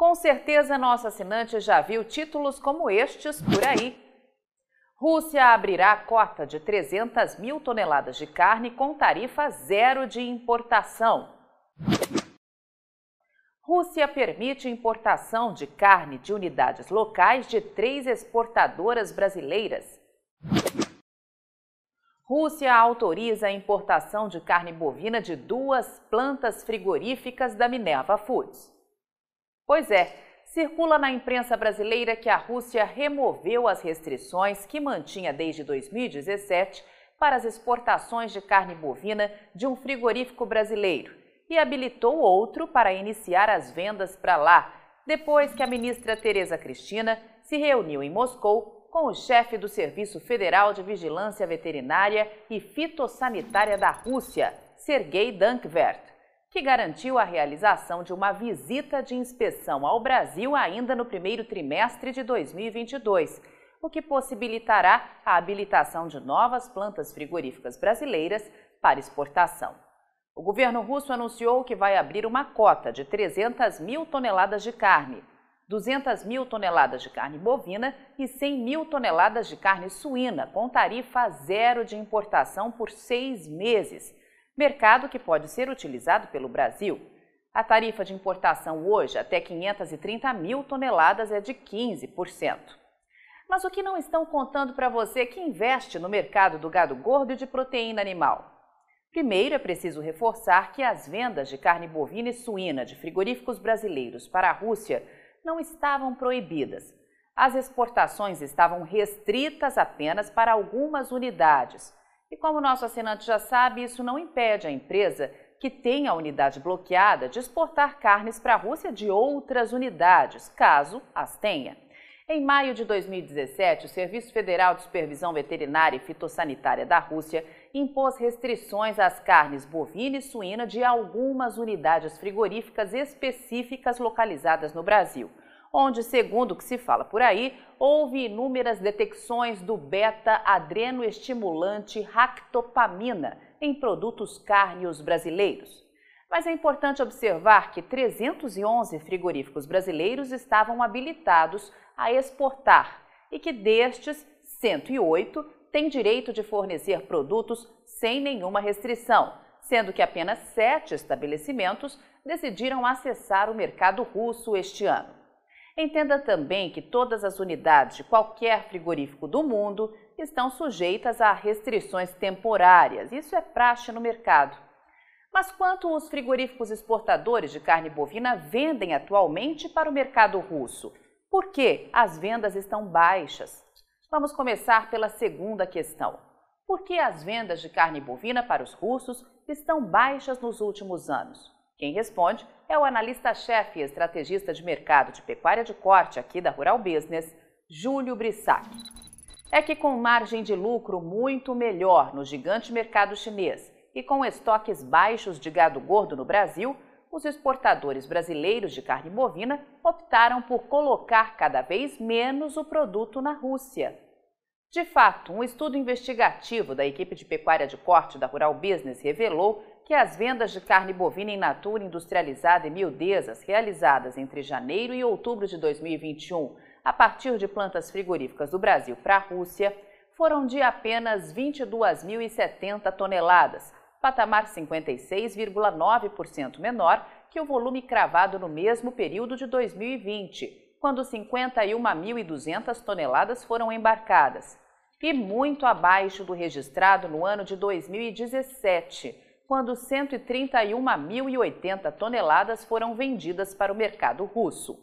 Com certeza, nosso assinante já viu títulos como estes por aí. Rússia abrirá cota de 300 mil toneladas de carne com tarifa zero de importação. Rússia permite importação de carne de unidades locais de três exportadoras brasileiras. Rússia autoriza a importação de carne bovina de duas plantas frigoríficas da Minerva Foods. Pois é, circula na imprensa brasileira que a Rússia removeu as restrições que mantinha desde 2017 para as exportações de carne bovina de um frigorífico brasileiro e habilitou outro para iniciar as vendas para lá, depois que a ministra Tereza Cristina se reuniu em Moscou com o chefe do Serviço Federal de Vigilância Veterinária e Fitossanitária da Rússia, Sergei Dankvert que garantiu a realização de uma visita de inspeção ao Brasil ainda no primeiro trimestre de 2022, o que possibilitará a habilitação de novas plantas frigoríficas brasileiras para exportação. O governo russo anunciou que vai abrir uma cota de 300 mil toneladas de carne, 200 mil toneladas de carne bovina e 100 mil toneladas de carne suína, com tarifa zero de importação por seis meses mercado que pode ser utilizado pelo Brasil. A tarifa de importação hoje, até 530 mil toneladas, é de 15%. Mas o que não estão contando para você que investe no mercado do gado gordo e de proteína animal? Primeiro, é preciso reforçar que as vendas de carne bovina e suína de frigoríficos brasileiros para a Rússia não estavam proibidas. As exportações estavam restritas apenas para algumas unidades, e como nosso assinante já sabe, isso não impede a empresa que tem a unidade bloqueada de exportar carnes para a Rússia de outras unidades, caso as tenha. Em maio de 2017, o Serviço Federal de Supervisão Veterinária e Fitossanitária da Rússia impôs restrições às carnes bovina e suína de algumas unidades frigoríficas específicas localizadas no Brasil onde, segundo o que se fala por aí, houve inúmeras detecções do beta-adrenoestimulante ractopamina em produtos cárneos brasileiros. Mas é importante observar que 311 frigoríficos brasileiros estavam habilitados a exportar e que destes, 108 têm direito de fornecer produtos sem nenhuma restrição, sendo que apenas sete estabelecimentos decidiram acessar o mercado russo este ano. Entenda também que todas as unidades de qualquer frigorífico do mundo estão sujeitas a restrições temporárias. Isso é praxe no mercado. Mas quanto os frigoríficos exportadores de carne bovina vendem atualmente para o mercado russo? Por que as vendas estão baixas? Vamos começar pela segunda questão. Por que as vendas de carne bovina para os russos estão baixas nos últimos anos? Quem responde é o analista-chefe e estrategista de mercado de pecuária de corte aqui da Rural Business, Júlio Brissac. É que com margem de lucro muito melhor no gigante mercado chinês e com estoques baixos de gado gordo no Brasil, os exportadores brasileiros de carne bovina optaram por colocar cada vez menos o produto na Rússia. De fato, um estudo investigativo da equipe de pecuária de corte da Rural Business revelou que as vendas de carne bovina in natura industrializada e miudezas realizadas entre janeiro e outubro de 2021, a partir de plantas frigoríficas do Brasil para a Rússia, foram de apenas 22.070 toneladas, patamar 56,9% menor que o volume cravado no mesmo período de 2020, quando 51.200 toneladas foram embarcadas, e muito abaixo do registrado no ano de 2017 quando 131.080 toneladas foram vendidas para o mercado russo.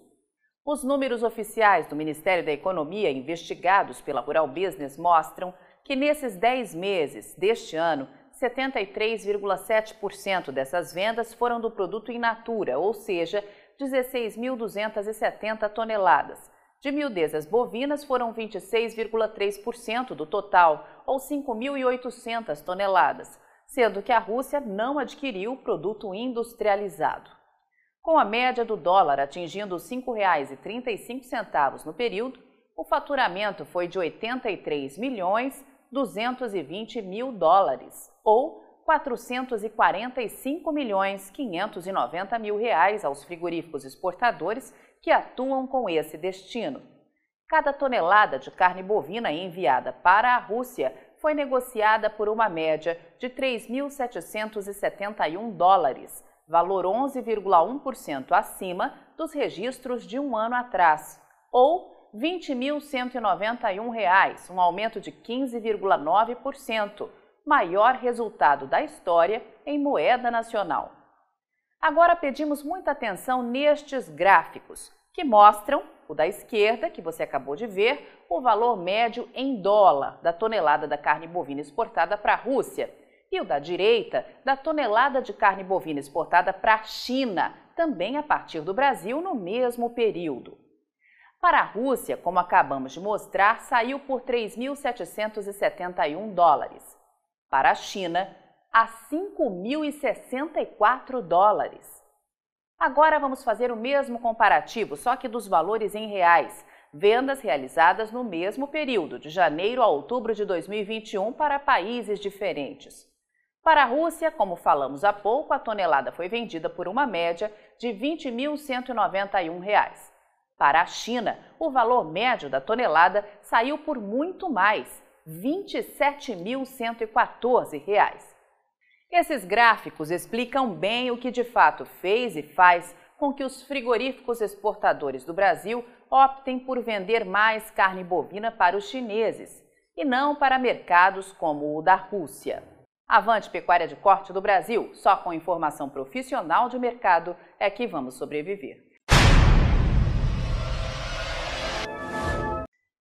Os números oficiais do Ministério da Economia investigados pela Rural Business mostram que nesses 10 meses deste ano, 73,7% dessas vendas foram do produto in natura, ou seja, 16.270 toneladas. De miudezas bovinas foram 26,3% do total, ou 5.800 toneladas sendo que a Rússia não adquiriu produto industrializado. Com a média do dólar atingindo R$ 5,35 no período, o faturamento foi de 83 milhões 220 mil dólares, ou 445 milhões 590 mil reais aos frigoríficos exportadores que atuam com esse destino. Cada tonelada de carne bovina enviada para a Rússia foi negociada por uma média de 3.771 dólares, valor 11,1% acima dos registros de um ano atrás, ou R$ 20.191, um aumento de 15,9%, maior resultado da história em moeda nacional. Agora pedimos muita atenção nestes gráficos, que mostram o da esquerda, que você acabou de ver, o valor médio em dólar da tonelada da carne bovina exportada para a Rússia, e o da direita, da tonelada de carne bovina exportada para a China, também a partir do Brasil, no mesmo período. Para a Rússia, como acabamos de mostrar, saiu por 3.771 dólares para a China a 5.064 dólares. Agora vamos fazer o mesmo comparativo, só que dos valores em reais. Vendas realizadas no mesmo período, de janeiro a outubro de 2021, para países diferentes. Para a Rússia, como falamos há pouco, a tonelada foi vendida por uma média de R$ 20.191. Para a China, o valor médio da tonelada saiu por muito mais, R$ 27.114. Esses gráficos explicam bem o que de fato fez e faz com que os frigoríficos exportadores do Brasil optem por vender mais carne bovina para os chineses e não para mercados como o da Rússia. Avante Pecuária de Corte do Brasil, só com informação profissional de mercado é que vamos sobreviver.